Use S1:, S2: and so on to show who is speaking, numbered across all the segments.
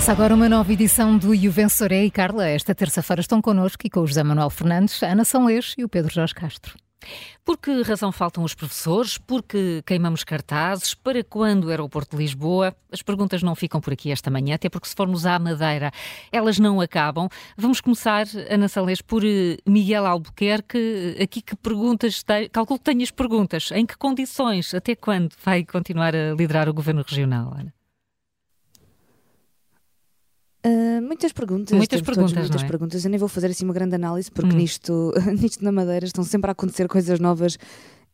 S1: Começa agora uma nova edição do Juvensoré e Carla. Esta terça-feira estão connosco e com o José Manuel Fernandes, Ana São Lês e o Pedro Jorge Castro.
S2: Por que razão faltam os professores? Por que queimamos cartazes? Para quando o aeroporto de Lisboa? As perguntas não ficam por aqui esta manhã, até porque se formos à Madeira, elas não acabam. Vamos começar, Ana Salés, por eh, Miguel Albuquerque. Aqui que perguntas, tem? calculo que tenhas perguntas. Em que condições? Até quando vai continuar a liderar o Governo Regional, Ana?
S3: Uh, muitas perguntas.
S2: Muitas perguntas.
S3: Muitas
S2: é?
S3: perguntas. Eu nem vou fazer assim uma grande análise, porque hum. nisto, nisto na Madeira estão sempre a acontecer coisas novas.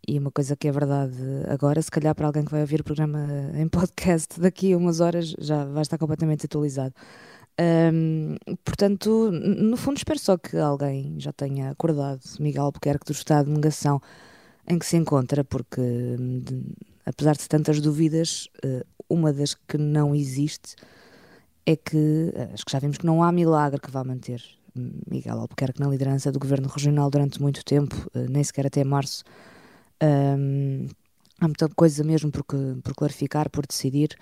S3: E uma coisa que é verdade agora, se calhar para alguém que vai ouvir o programa em podcast daqui a umas horas, já vai estar completamente atualizado. Um, portanto, no fundo, espero só que alguém já tenha acordado Miguel Albuquerque do estado de negação em que se encontra, porque de, apesar de tantas dúvidas, uh, uma das que não existe é que eh, acho que já vimos que não há milagre que vá manter Miguel Albuquerque na liderança do governo regional durante muito tempo, eh, nem sequer até março. Um, há muita coisa mesmo por, por clarificar, por decidir,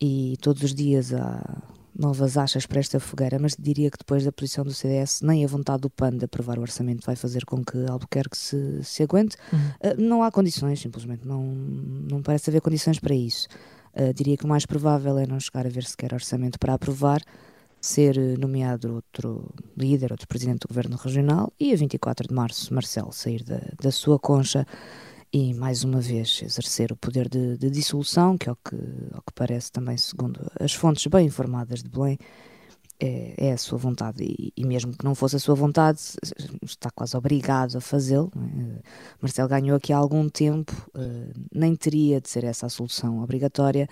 S3: e todos os dias há novas achas para esta fogueira, mas diria que depois da posição do CDS, nem a vontade do PAN de aprovar o orçamento vai fazer com que Albuquerque se, se aguente. Uhum. Uh, não há condições, simplesmente, não, não parece haver condições para isso. Uh, diria que o mais provável é não chegar a ver sequer orçamento para aprovar, ser eh, nomeado outro líder, outro presidente do governo regional e a 24 de março Marcelo sair da, da sua concha e mais uma vez exercer o poder de, de dissolução, que é o que, ao que parece também, segundo as fontes bem informadas de Belém, é, é a sua vontade e, e, mesmo que não fosse a sua vontade, está quase obrigado a fazê-lo. É? Marcelo ganhou aqui há algum tempo, uh, nem teria de ser essa a solução obrigatória,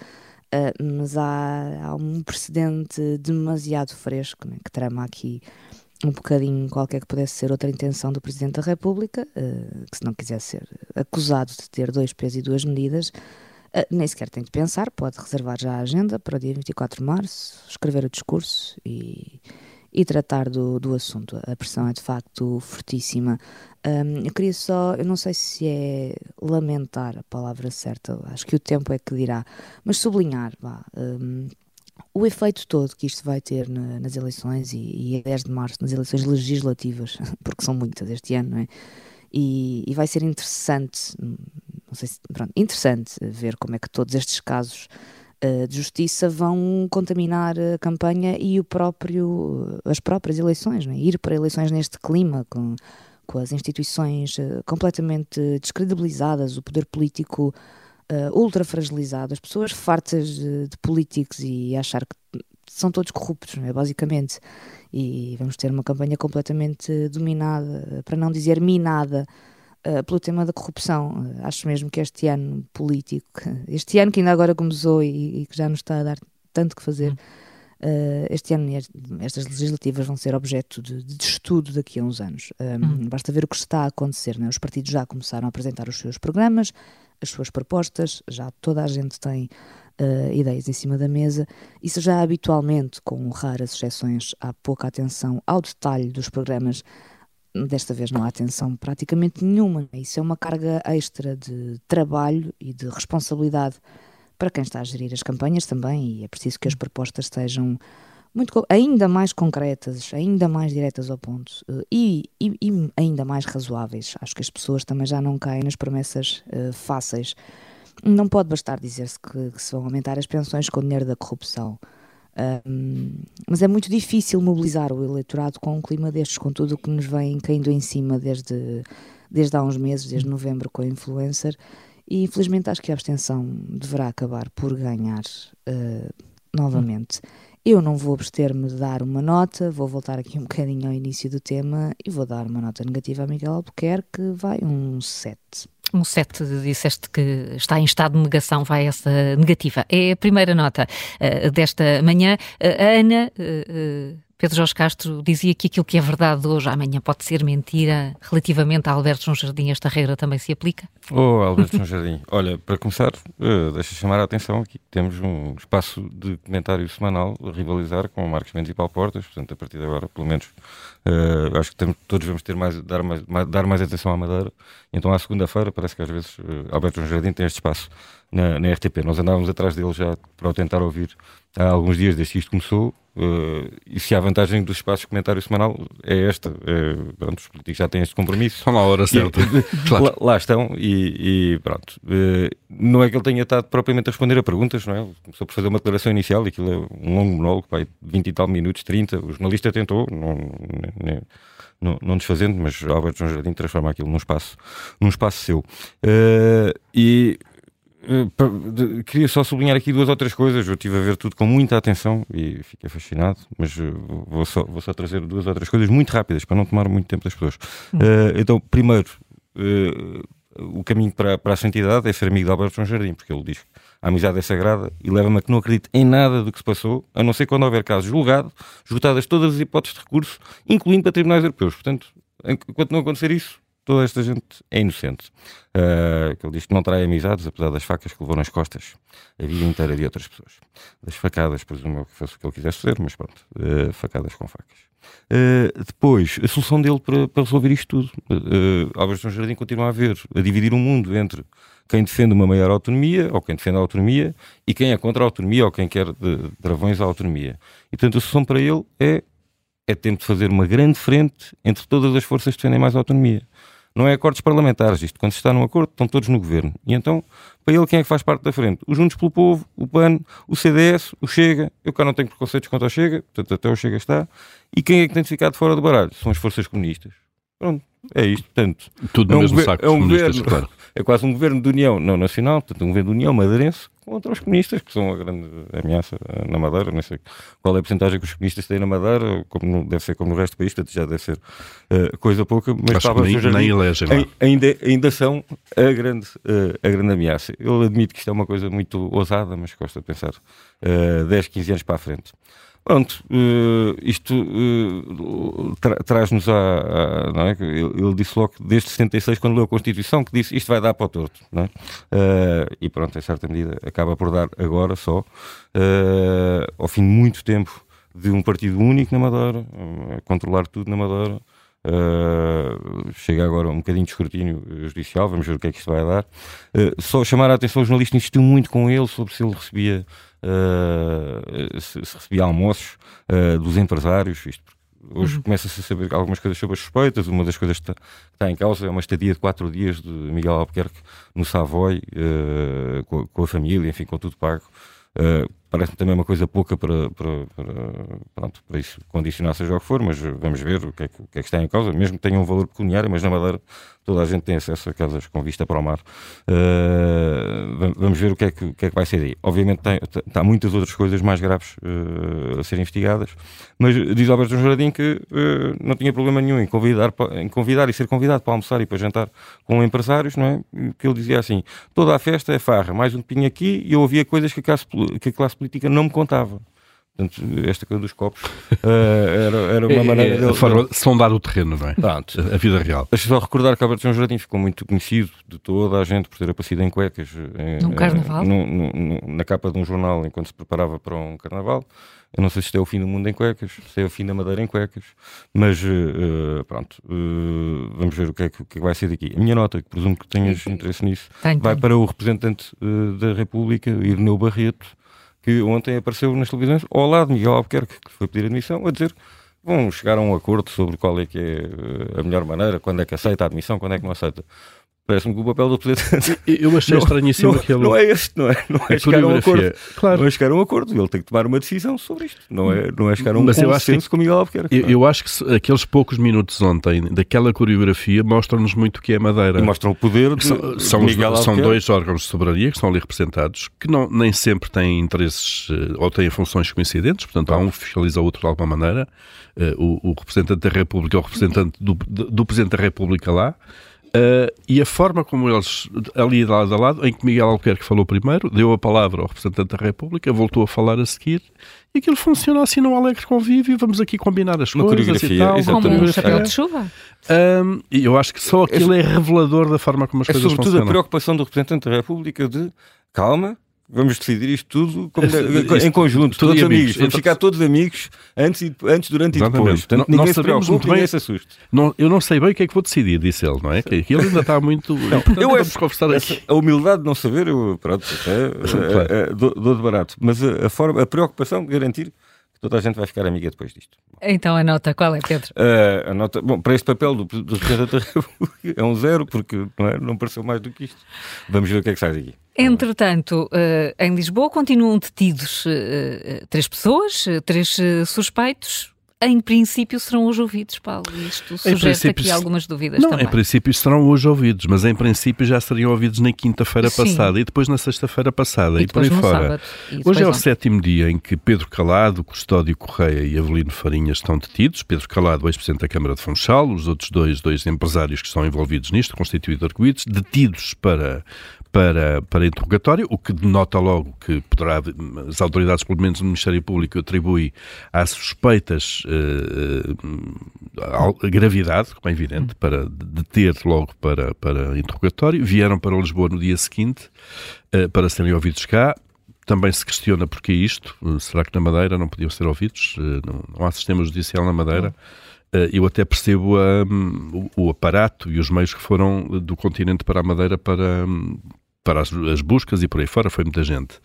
S3: uh, mas há, há, um precedente demasiado fresco né, que trama aqui um bocadinho qualquer que pudesse ser outra intenção do Presidente da República, que se não quisesse ser acusado de ter dois pesos e duas medidas, Uh, nem sequer tem de pensar, pode reservar já a agenda para o dia 24 de março, escrever o discurso e, e tratar do, do assunto. A pressão é de facto fortíssima. Um, eu queria só, eu não sei se é lamentar a palavra certa, acho que o tempo é que dirá, mas sublinhar, vá. Um, o efeito todo que isto vai ter na, nas eleições e, e a 10 de março, nas eleições legislativas, porque são muitas este ano, não é? E, e vai ser interessante, não sei se, pronto, interessante ver como é que todos estes casos uh, de justiça vão contaminar a campanha e o próprio, as próprias eleições, é? ir para eleições neste clima, com, com as instituições uh, completamente descredibilizadas, o poder político uh, ultra fragilizado, as pessoas fartas de, de políticos e achar que são todos corruptos, é? basicamente. E vamos ter uma campanha completamente dominada, para não dizer minada, uh, pelo tema da corrupção. Uh, acho mesmo que este ano político, este ano que ainda agora começou e, e que já nos está a dar tanto que fazer, uh, este ano estas legislativas vão ser objeto de, de estudo daqui a uns anos. Um, basta ver o que está a acontecer. Né? Os partidos já começaram a apresentar os seus programas, as suas propostas, já toda a gente tem uh, ideias em cima da mesa. Isso já habitualmente, com raras exceções, há pouca atenção ao detalhe dos programas Desta vez não há atenção praticamente nenhuma. Isso é uma carga extra de trabalho e de responsabilidade para quem está a gerir as campanhas também, e é preciso que as propostas sejam muito, ainda mais concretas, ainda mais diretas ao ponto eh, e, e, e, ainda mais razoáveis. Acho que as pessoas também já não caem nas promessas uh, fáceis. Não pode bastar dizer-se que, que se vão aumentar as pensões com o dinheiro da corrupção. Um, mas é muito difícil mobilizar o eleitorado com um clima destes, com tudo o que nos vem caindo em cima desde, desde há uns meses, desde novembro com a influencer. E infelizmente acho que a abstenção deverá acabar por ganhar uh, novamente. Eu não vou abster-me de dar uma nota, vou voltar aqui um bocadinho ao início do tema e vou dar uma nota negativa a Miguel Albuquerque, que vai um 7.
S2: Um 7, disseste que está em estado de negação, vai essa negativa. É a primeira nota uh, desta manhã. Uh, a Ana. Uh, Pedro Jorge Castro dizia que aquilo que é verdade hoje, amanhã pode ser mentira. Relativamente a Alberto João Jardim, esta regra também se aplica?
S4: Oh, Alberto João Jardim. Olha, para começar, uh, deixa chamar a atenção aqui. Temos um espaço de comentário semanal a rivalizar com Marcos Mendes e Paulo Portas, portanto, a partir de agora, pelo menos, uh, acho que temos, todos vamos ter mais dar, mais, mais, dar mais atenção à Madeira. Então, à segunda-feira, parece que às vezes uh, Alberto João Jardim tem este espaço na, na RTP. Nós andávamos atrás dele já para o tentar ouvir há alguns dias desde que isto começou Uh, e se há vantagem dos espaços de comentário semanal, é esta. É, pronto, os políticos já têm este compromisso.
S5: Estão na hora certa.
S4: claro. lá, lá, estão e, e pronto. Uh, não é que ele tenha estado propriamente a responder a perguntas, não é? Começou por fazer uma declaração inicial e aquilo é um longo monólogo, pai, 20 e tal minutos, 30. O jornalista tentou, não, não, não desfazendo, mas Alberto João Jardim transforma aquilo num espaço, num espaço seu. Uh, e Uh, queria só sublinhar aqui duas ou três coisas. Eu estive a ver tudo com muita atenção e fiquei fascinado, mas uh, vou, só, vou só trazer duas ou três coisas muito rápidas para não tomar muito tempo das pessoas. Uh, então, primeiro, o caminho para, para a santidade é ser amigo de Alberto João Jardim, porque ele diz que a amizade é sagrada e leva-me a que não acredite em nada do que se passou, a não ser quando houver casos julgados, esgotadas todas as hipóteses de recurso, incluindo para tribunais europeus. Portanto, enquanto não acontecer isso, toda esta gente é inocente. Uh, ele diz que não trai amizades, apesar das facas que levou nas costas a vida inteira de outras pessoas. Das facadas, presumo que fosse o que ele quisesse fazer, mas pronto, uh, facadas com facas. Uh, depois, a solução dele para, para resolver isto tudo. Uh, Álvares João Jardim continua a ver, a dividir o mundo entre quem defende uma maior autonomia ou quem defende a autonomia e quem é contra a autonomia ou quem quer de, travões à autonomia. E portanto a solução para ele é é tempo de fazer uma grande frente entre todas as forças que defendem mais autonomia não é acordos parlamentares. Isto, quando se está num acordo, estão todos no governo. E então, para ele, quem é que faz parte da frente? Os Juntos pelo Povo, o PAN, o CDS, o Chega. Eu cá não tenho preconceitos contra o Chega, portanto, até o Chega está. E quem é que tem de ficar de fora do baralho? São as forças comunistas. Pronto, é isto. Portanto,
S5: Tudo no é um mesmo saco
S4: é um
S5: governo,
S4: claro. É quase um governo de união não nacional, portanto, um governo de união madeirense contra os comunistas, que são a grande ameaça eh, na Madeira. Não sei qual é a porcentagem que os comunistas têm na Madeira, como deve ser como no resto do país, já deve ser uh, coisa pouca, mas
S5: Acho que nem, nem elegem
S4: ainda, ainda são a grande, uh, a grande ameaça. Eu admito que isto é uma coisa muito ousada, mas gosto de pensar uh, 10, 15 anos para a frente. Pronto, uh, isto uh, tra traz-nos a. a é? ele, ele, disse logo desde 76, quando leu a Constituição, que disse isto vai dar para o torto. É? Uh, e pronto, em certa medida, acaba por dar agora só, ao fim de muito tempo de um partido único na Madeira, a controlar tudo na Madeira. chega agora um bocadinho de escrutínio judicial, vamos ver o que é que isto vai dar. só chamar a atenção, o jornalista insistiu muito com ele sobre se ele recebia uh, se, se, recebia almoços uh, dos empresários, isto Hoje uhum. começa-se a saber algumas coisas sobre as suspeitas. Uma das coisas que está, que está, em causa é uma estadia de quatro dias de Miguel Albuquerque no Savoy, uh, com, com, a família, enfim, com tudo pago. Uh, Parece-me também uma coisa pouca para, para, para, pronto, para isso condicionar seja o que for, mas vamos ver o que, é que, o que, é que está em causa, mesmo que tenha um valor pecuniário, mas na Madeira toda a gente tem acesso a casas com vista para o mar. Uh, vamos ver o que, é que, o que, é que vai ser aí. Obviamente tem, há muitas outras coisas mais graves uh, a serem investigadas, mas diz Alberto Jardim que uh, não tinha problema nenhum em convidar, em convidar e ser convidado para almoçar e para jantar com empresários, não é? Que ele dizia assim: toda a festa é farra, mais um pinho aqui, e eu ouvia coisas que a classe, que a classe política não me contava. Portanto, esta coisa dos copos uh, era, era uma é, maneira
S5: é, de. Forma de sondar o terreno, não é? Pronto. A vida real.
S4: Deixa só recordar que Alberto João Jardim ficou muito conhecido de toda a gente por ter aparecido em cuecas.
S2: Num carnaval?
S4: No, no, na capa de um jornal enquanto se preparava para um carnaval. Eu não sei se isto é o fim do mundo em cuecas, se é o fim da Madeira em cuecas, mas uh, pronto, uh, vvamos ver o que, é que, o que, é que vai ser daqui. A minha nota, que presumo que tenhas interesse nisso,
S2: tem,
S4: vai
S2: tem.
S4: para o representante uh, da República, Irneu Barreto, que ontem apareceu nas televisões ao lado de Miguel Albuquerque, que foi pedir admissão, a dizer vão chegar a um acordo sobre qual é que é a melhor maneira, quando é que aceita a admissão, quando é que não aceita. Parece-me que o papel do Presidente.
S5: Eu achei não, estranhíssimo
S4: não,
S5: aquele.
S4: Não é este, não é? Não é chegar a um acordo. Claro. Não é chegar a um acordo. Ele tem que tomar uma decisão sobre isto. Não é, não é chegar a um Mas consenso eu acho que, com Miguel Albuquerque.
S5: Eu, eu, acho que aqueles poucos minutos ontem daquela coreografia mostram-nos muito o que é Madeira.
S4: E mostram o poder de,
S5: são, são,
S4: Miguel
S5: são dois órgãos de soberania que estão ali representados, que não, nem sempre têm interesses eh, ou têm funções coincidentes. Portanto, há um que fiscaliza o outro de alguma maneira. Uh, o, o, representante da República é o representante do, do Presidente da República lá. Uh, e a forma como eles, ali de lado a lado, em que Miguel Albuquerque falou primeiro, deu a palavra ao representante da República, voltou a falar a seguir, e aquilo funciona assim no alegre convívio, vamos aqui combinar as
S4: Uma
S5: coisas
S4: e tal.
S2: Como um chapéu de chuva.
S5: Um, e eu acho que só aquilo é revelador da forma como as
S4: é
S5: coisas
S4: funcionam. É sobretudo a preocupação do representante da República de, calma, Vamos decidir isto tudo como, em conjunto, tudo todos amigos. amigos. Vamos ficar todos amigos antes, e, antes durante Exatamente. e depois. Portanto, não, ninguém se preocupe, muito bem, ninguém se assuste.
S5: Não, eu não sei bem o que é que vou decidir, disse ele, não é? Que ele ainda está muito. Não, portanto, eu vamos conversar aqui.
S4: A humildade de não saber, eu, pronto, até, claro. é, é, dou, dou de barato. Mas a, a, forma, a preocupação de garantir toda a gente vai ficar amiga depois disto.
S2: Então a nota, qual é, Pedro?
S4: Uh, a nota, bom, para este papel do, do Representante da República é um zero, porque não, é, não pareceu mais do que isto. Vamos ver o que é que sai daqui.
S2: Entretanto, uh, em Lisboa continuam detidos uh, três pessoas, três suspeitos em princípio serão hoje ouvidos, Paulo. Isto sugere aqui algumas dúvidas
S5: não,
S2: também.
S5: Em princípio serão hoje ouvidos, mas em princípio já seriam ouvidos na quinta-feira passada e depois na sexta-feira passada e,
S2: e
S5: por aí fora. Hoje é o sétimo dia em que Pedro Calado, Custódio Correia e Avelino Farinhas estão detidos. Pedro Calado, ex-presidente da Câmara de Funchal, os outros dois, dois empresários que estão envolvidos nisto, constituídos arguídos, detidos para para, para interrogatório, o que denota logo que poderá, as autoridades, pelo menos o Ministério Público, atribui às suspeitas uh, gravidade, como é evidente, para deter logo para, para interrogatório. Vieram para Lisboa no dia seguinte uh, para serem ouvidos cá. Também se questiona porque isto. Será que na Madeira não podiam ser ouvidos? Não, não há sistema judicial na Madeira. Eu até percebo um, o, aparato e os meios que foram do continente para a Madeira para, para as, as buscas e por aí fora, foi muita gente.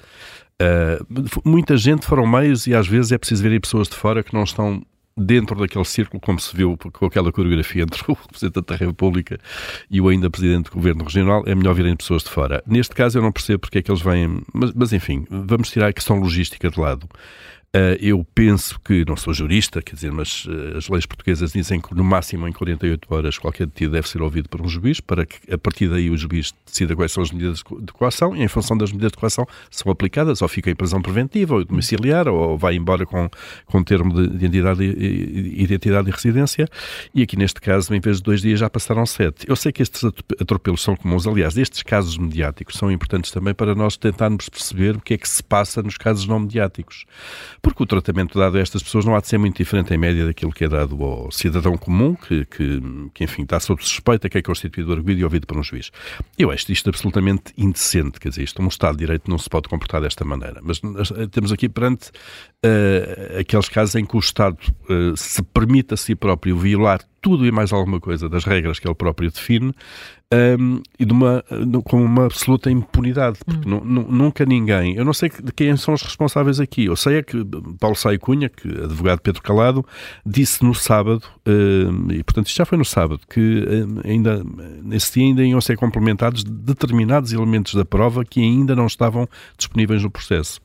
S5: Uh, muita gente foram meios e às vezes é preciso ver aí pessoas de fora que não estão dentro daquele círculo, como se viu com aquela coreografia entre o Presidente da República e o ainda Presidente do Governo Regional, é melhor virem pessoas de fora. Neste caso eu não percebo porque é que eles vêm, mas, mas enfim, vamos tirar a questão logística de lado. Uh, eu penso que, não sou jurista, quer dizer, mas uh, as leis portuguesas dizem que no máximo em 48 horas qualquer detido deve ser ouvido por um juiz, para que a partir daí o juiz decida quais são as medidas de coação e em função das medidas de coação são aplicadas, ou fica em prisão preventiva, ou domiciliar, ou vai embora com, com termo de identidade, identidade e residência. E aqui neste caso, em vez de dois dias, já passaram sete. Eu sei que estes atropelos são comuns, aliás, estes casos mediáticos são importantes também para nós tentarmos perceber o que é que se passa nos casos não mediáticos porque o tratamento dado a estas pessoas não há de ser muito diferente em média daquilo que é dado ao cidadão comum, que, que, que enfim, está sob suspeita, que é constituído arguido e ouvido por um juiz. Eu acho isto absolutamente indecente, quer dizer, isto, um Estado de Direito não se pode comportar desta maneira. Mas temos aqui perante uh, aqueles casos em que o Estado uh, se permite a si próprio violar tudo e mais alguma coisa das regras que ele próprio define um, e de uma, com uma absoluta impunidade, porque hum. nunca ninguém, eu não sei de quem são os responsáveis aqui, eu sei é que Paulo Saio Cunha, que advogado Pedro Calado, disse no sábado, um, e portanto isto já foi no sábado, que ainda nesse dia ainda iam ser complementados determinados elementos da prova que ainda não estavam disponíveis no processo.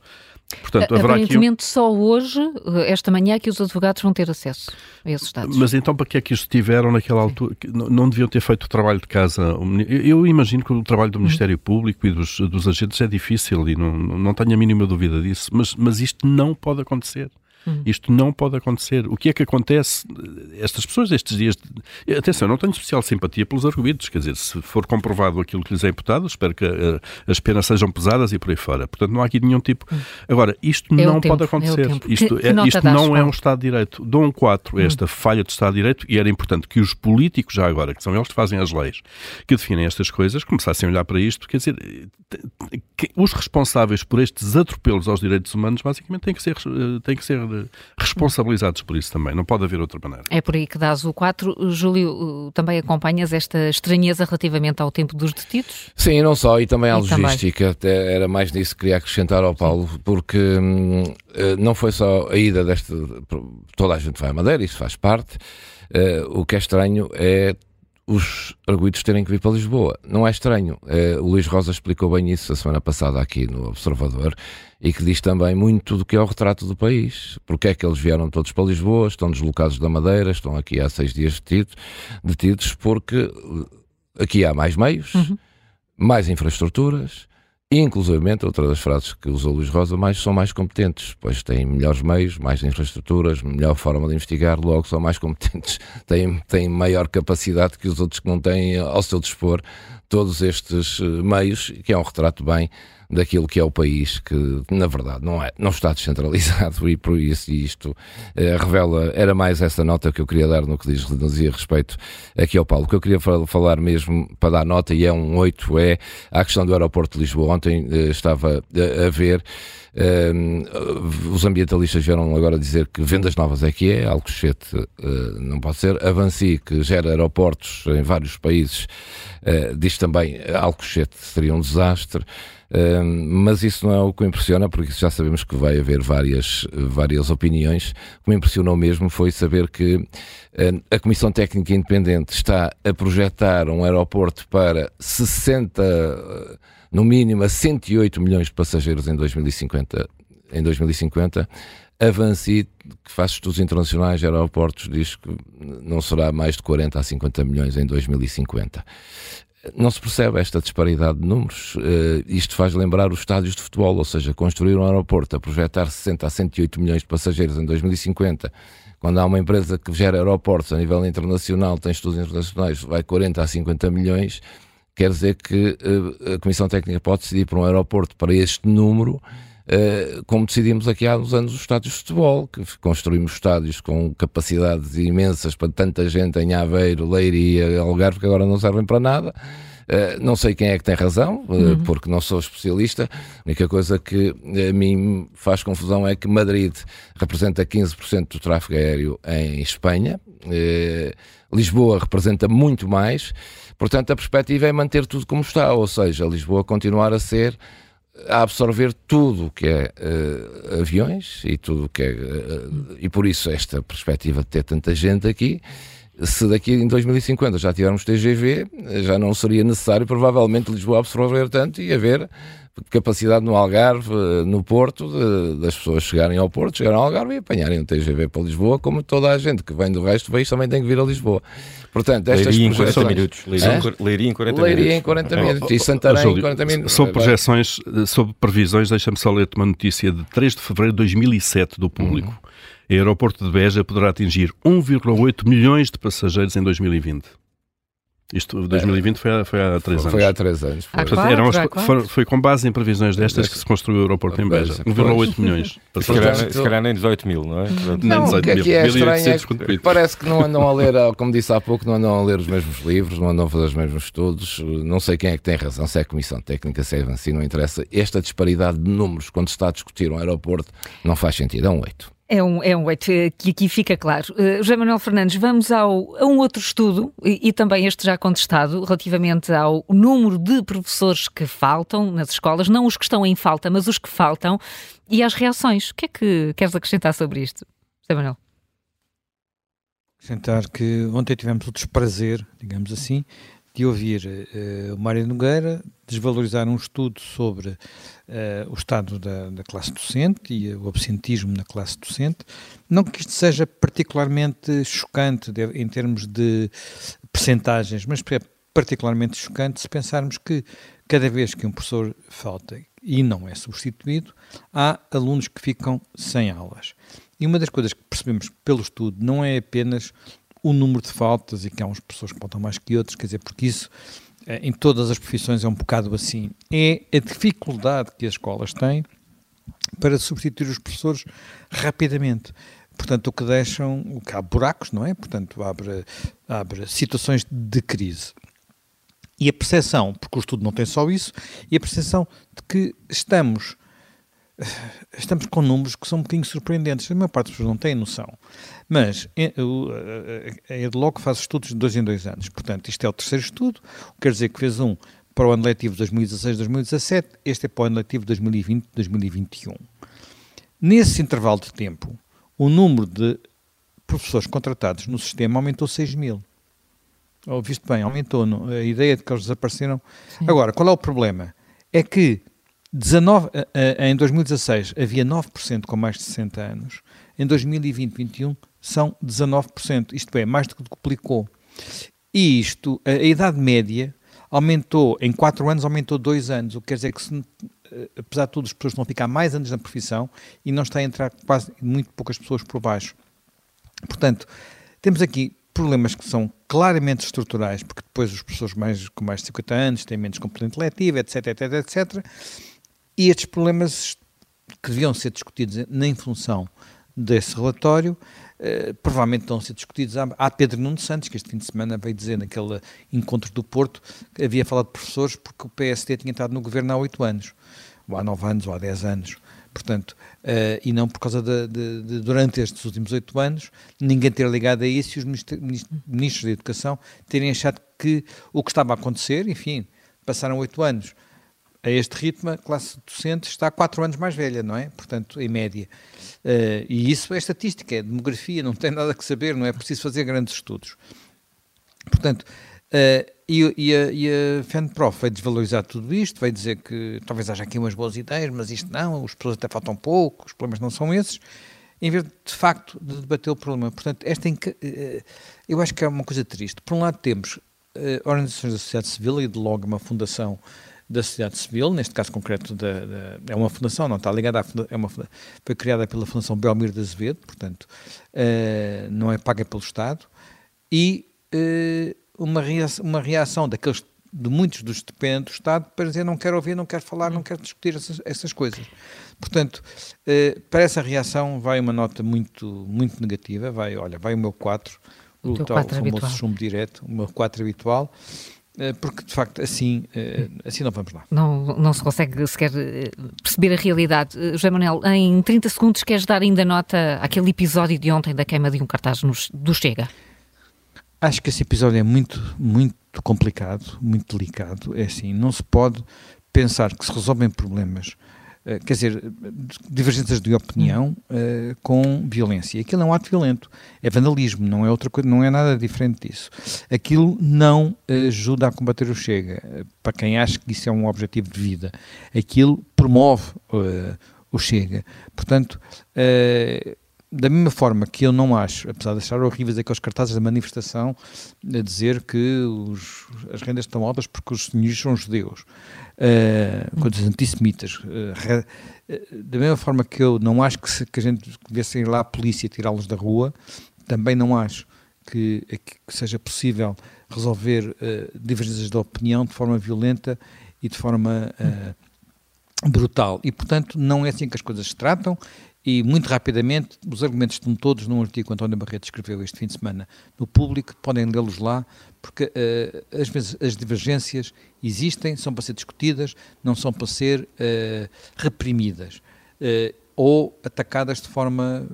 S2: Portanto, Aparentemente, um... só hoje, eh, esta manhã, que os advogados vão ter acesso a esses dados.
S5: Mas então, para que é que isto tiveram naquela altura? Não deviam ter feito o trabalho de casa? Eu imagino que o trabalho do uhum. Ministério uhum. Público e dos, dos agentes é difícil e não, não tenho a mínima dúvida disso, mas, mas isto não pode acontecer. Hum. Isto não pode acontecer. O que é que acontece? Estas pessoas, estes dias. De... Atenção, eu não tenho especial simpatia pelos arguidos. Quer dizer, se for comprovado aquilo que lhes é imputado, espero que uh, as penas sejam pesadas e por aí fora. Portanto, não há aqui nenhum tipo. Hum. Agora, isto é não tempo, pode acontecer. É isto, que, que é, isto não é um Estado de Direito. Dom 4, hum. esta falha de Estado de Direito, e era importante que os políticos, já agora, que são eles que fazem as leis, que definem estas coisas, começassem a olhar para isto. Quer dizer, os responsáveis por estes atropelos aos direitos humanos, basicamente, têm que ser, eh, têm que ser responsabilizados por isso também. Não pode haver outra maneira.
S2: É por aí que dás o 4. Júlio, também acompanhas esta estranheza relativamente ao tempo dos detidos?
S6: Sim, e não só, e também à e logística. Também. Era mais nisso que queria acrescentar ao Paulo, porque hum, eh, não foi só a ida desta. Toda a gente vai à Madeira, isso faz parte. Uh, o que é estranho é os arguidos terem que vir para Lisboa. Não é estranho. Uh, o Luís Rosa explicou bem isso a semana passada aqui no Observador e que diz também muito do que é o retrato do país. Porque é que eles vieram todos para Lisboa, estão deslocados da Madeira, estão aqui há seis dias detidos, detidos porque aqui há mais meios, uhum. mais infraestruturas, Inclusive, outra das frases que usou Luís Rosa, mais são mais competentes, pois têm melhores meios, mais infraestruturas, melhor forma de investigar, logo são mais competentes, têm, têm maior capacidade que os outros que não têm ao seu dispor todos estes eh, meios, que é um retrato bem daquilo que é o país, que na verdade não, é, não está descentralizado e por isso isto eh, revela, era mais essa nota que eu queria dar no que diz, dizia respeito aqui ao Paulo. O que eu queria falar mesmo para dar nota, e é um 8, é a questão do aeroporto de Lisboa. Ontem eh, estava a, a ver. Um, eh, os ambientalistas vieram agora dizer que vendas novas é que é, Alcochete uh, não pode ser. Avanci, que gera aeroportos em vários países, diz também Alcochete seria um desastre. mas isso não é o que me impressiona, porque já sabemos que vai haver várias, várias opiniões. O que me impressionou mesmo foi saber que a Comissão Técnica Independente está a projetar um aeroporto para 60, uh, no mínimo, a 108 milhões de passageiros em 2050. Em 2050 Avanci, que faz estudos internacionais de aeroportos, diz que não será mais de 40 a 50 milhões em 2050. Não se percebe esta disparidade de números. Uh, isto faz lembrar os estádios de futebol, ou seja, construir um aeroporto a projetar 60 a 108 milhões de passageiros em 2050, quando há uma empresa que gera aeroportos a nível internacional, tem estudos internacionais, vai 40 a 50 milhões, quer dizer que uh, a Comissão Técnica pode decidir por um aeroporto para este número Uh, como decidimos aqui há uns anos os estádios de futebol, que construímos estádios com capacidades imensas para tanta gente em Aveiro, Leiria, Algarve, que agora não servem para nada. Uh, não sei quem é que tem razão, uh, uhum. porque não sou especialista. A única coisa que a mim faz confusão é que Madrid representa 15% do tráfego aéreo em Espanha, Lisboa representa muito mais. Portanto, a perspectiva é manter tudo como está, ou seja, Lisboa continuar a ser a absorver tudo o que é uh, aviões e tudo o que é. Uh, e por isso esta perspectiva de ter tanta gente aqui. Se daqui em 2050 já tivermos TGV, já não seria necessário provavelmente Lisboa absorver tanto e haver capacidade no Algarve, no Porto, de, das pessoas chegarem ao Porto, chegarem ao Algarve e apanharem o TGV para Lisboa, como toda a gente que vem do resto do país também tem que vir a Lisboa. Portanto, estas
S4: Leiria em 40 minutos. Leiria, em 40
S6: Leiria
S4: minutos.
S6: em 40 minutos. E Santarém em 40 minutos.
S5: Sobre projeções, sobre previsões, deixa-me só ler-te uma notícia de 3 de fevereiro de 2007 do público. Uhum. O aeroporto de Beja poderá atingir 1,8 milhões de passageiros em 2020. Isto, 2020 foi há, foi há três anos.
S6: Foi há três anos.
S5: Foi, Portanto, eram foi, foi, com base em previsões destas que se construiu o aeroporto em Beja. 1,8 milhões.
S4: Se calhar, se calhar nem 18 mil, não é?
S6: Não, o que aqui é estranho é que parece que não andam a ler, como disse há pouco, não andam a ler os mesmos livros, não andam a fazer os mesmos estudos. Não sei quem é que tem razão, se é a Comissão Técnica, se é a não interessa. Esta disparidade de números, quando se está a discutir um aeroporto, não faz sentido. É um 8.
S2: É um, é um que aqui fica claro. Uh, José Manuel Fernandes, vamos ao, a um outro estudo, e, e, também este já contestado, relativamente ao número de professores que faltam nas escolas, não os que estão em falta, mas os que faltam, e às reações. O que é que queres acrescentar sobre isto, José Manuel?
S7: Acrescentar que ontem tivemos o desprazer, digamos assim, de ouvir uh, o Mário Nogueira desvalorizar um estudo sobre uh, o estado da, da, classe docente e o absentismo na classe docente. Não que isto seja particularmente chocante de, em termos de percentagens, mas é particularmente chocante se pensarmos que cada vez que um professor falta e não é substituído, há alunos que ficam sem aulas. E uma das coisas que percebemos pelo estudo não é apenas o número de faltas e que há uns pessoas que faltam mais que outros, quer dizer, porque isso eh, em todas as profissões é um bocado assim. É a dificuldade que as escolas têm para substituir os professores rapidamente. Portanto, o que deixam, o que há buracos, não é? Portanto, abre, abre situações de crise. E a percepção, porque o estudo não tem só isso, e a percepção de que estamos estamos com números que são um bocadinho surpreendentes. A maior parte das pessoas não tem noção. Mas a EDLOC faz estudos de dois em dois anos. Portanto, isto é o terceiro estudo, quer dizer que fez um para o ano letivo 2016-2017, este é para o ano letivo 2020-2021. Nesse intervalo de tempo, o número de professores contratados no sistema aumentou 6 mil. Ouviste bem, aumentou. A ideia de que eles desapareceram. Sim. Agora, qual é o problema? É que 19, eh, eh, em 2016 havia 9% com mais de 60 anos, em 2020 2021 são 19%, isto é, mais do que duplicou. E isto, a, a idade média aumentou, em 4 anos aumentou 2 anos, o que quer dizer que se, eh, apesar de tudo as pessoas vão ficar mais anos na profissão e não está a entrar quase muito poucas pessoas por baixo. Portanto, temos aqui problemas que são claramente estruturais, porque depois os professores mais, com mais de 50 anos têm menos componente letiva, etc, etc, etc, e estes problemas que deviam ser discutidos em função desse relatório, eh, provavelmente estão a ser discutidos. Há, Pedro Nuno Santos, que este fim de semana veio dizer naquele encontro do Porto, que havia falado de professores porque o PSD tinha estado no governo há oito anos, ou há nove anos, ou há dez anos. Portanto, uh, e não por causa de, de, de, durante estes últimos oito anos, ninguém ter ligado a isso e os ministros da Educação terem achado que o que estava a acontecer, enfim, passaram oito anos, a este ritmo, a classe docente está 4 anos mais velha, não é? Portanto, em média. Uh, e isso é estatística, é demografia, não tem nada que saber, não é preciso fazer grandes estudos. Portanto, uh, e, e, a, e a FENPROF vai desvalorizar tudo isto, vai dizer que talvez haja aqui umas boas ideias, mas isto não, os pessoas até faltam pouco, os problemas não são esses, em vez de, de facto de debater o problema. Portanto, esta uh, eu acho que é uma coisa triste. Por um lado temos organizações da sociedade civil e de logo uma fundação da sociedade civil, neste caso concreto da, da, é uma fundação, não está ligada à é uma foi criada pela Fundação Belmiro de Azevedo, portanto uh, não é paga pelo Estado e uh, uma, reação, uma reação daqueles de muitos dos dependentes do Estado para dizer não quero ouvir, não quero falar, não quero discutir essas, essas coisas. Portanto, uh, para essa reação vai uma nota muito, muito negativa, vai, olha, vai o meu 4, o, o tal famoso chumbo direto, o meu 4 habitual, eh, porque de facto assim, eh, assim não vamos lá.
S2: Não, não se consegue sequer eh, perceber a realidade. José Manuel, em 30 segundos queres dar ainda nota àquele episódio de ontem da queima de um cartaz do Chega?
S7: Acho que esse episódio é muito, muito complicado, muito delicado. É assim, não se pode pensar que se resolvem problemas eh, quer dizer, divergências de opinião uh, com violência. Aquilo é um ato violento, é vandalismo, não é outra coisa, não é nada diferente disso. Aquilo não ajuda a combater o Chega, para quem acha que isso é um objetivo de vida. Aquilo promove uh, o Chega. Portanto, uh, da mesma forma que eu não acho, apesar de achar horríveis aqueles cartazes da manifestação a dizer que os, as rendas estão altas porque os senhores são judeus, uh, coisas antissemitas. Uh, da mesma forma que eu não acho que, se, que a gente devesse ir lá a polícia tirá-los da rua, também não acho que, que seja possível resolver uh, divergências de opinião de forma violenta e de forma uh, brutal. E, portanto, não é assim que as coisas se tratam e muito rapidamente, os argumentos estão todos num artigo que António Barreto escreveu este fim de semana no público, podem lê-los lá, porque uh, às vezes as divergências existem, são para ser discutidas, não são para ser uh, reprimidas uh, ou atacadas de forma,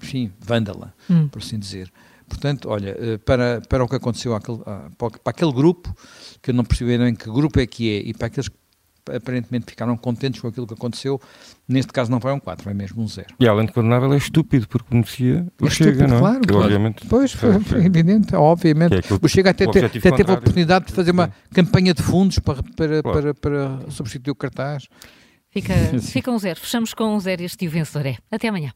S7: enfim, vândala, hum. por assim dizer. Portanto, olha, para, para o que aconteceu àquele, para aquele grupo, que eu não percebi bem que grupo é que é, e para aqueles que aparentemente ficaram contentes com aquilo que aconteceu. Neste caso não vai um 4, vai mesmo um 0.
S4: E além de condenável é estúpido, porque conhecia o é Chega, estúpido, não é?
S7: Claro, claro. Obviamente, pois, foi, foi evidente, obviamente. É o Chega até, te, até teve a oportunidade de fazer uma Sim. campanha de fundos para, para, claro. para, para substituir o cartaz.
S2: Fica, fica um zero. Fechamos com um zero este o vencedor é. Até amanhã.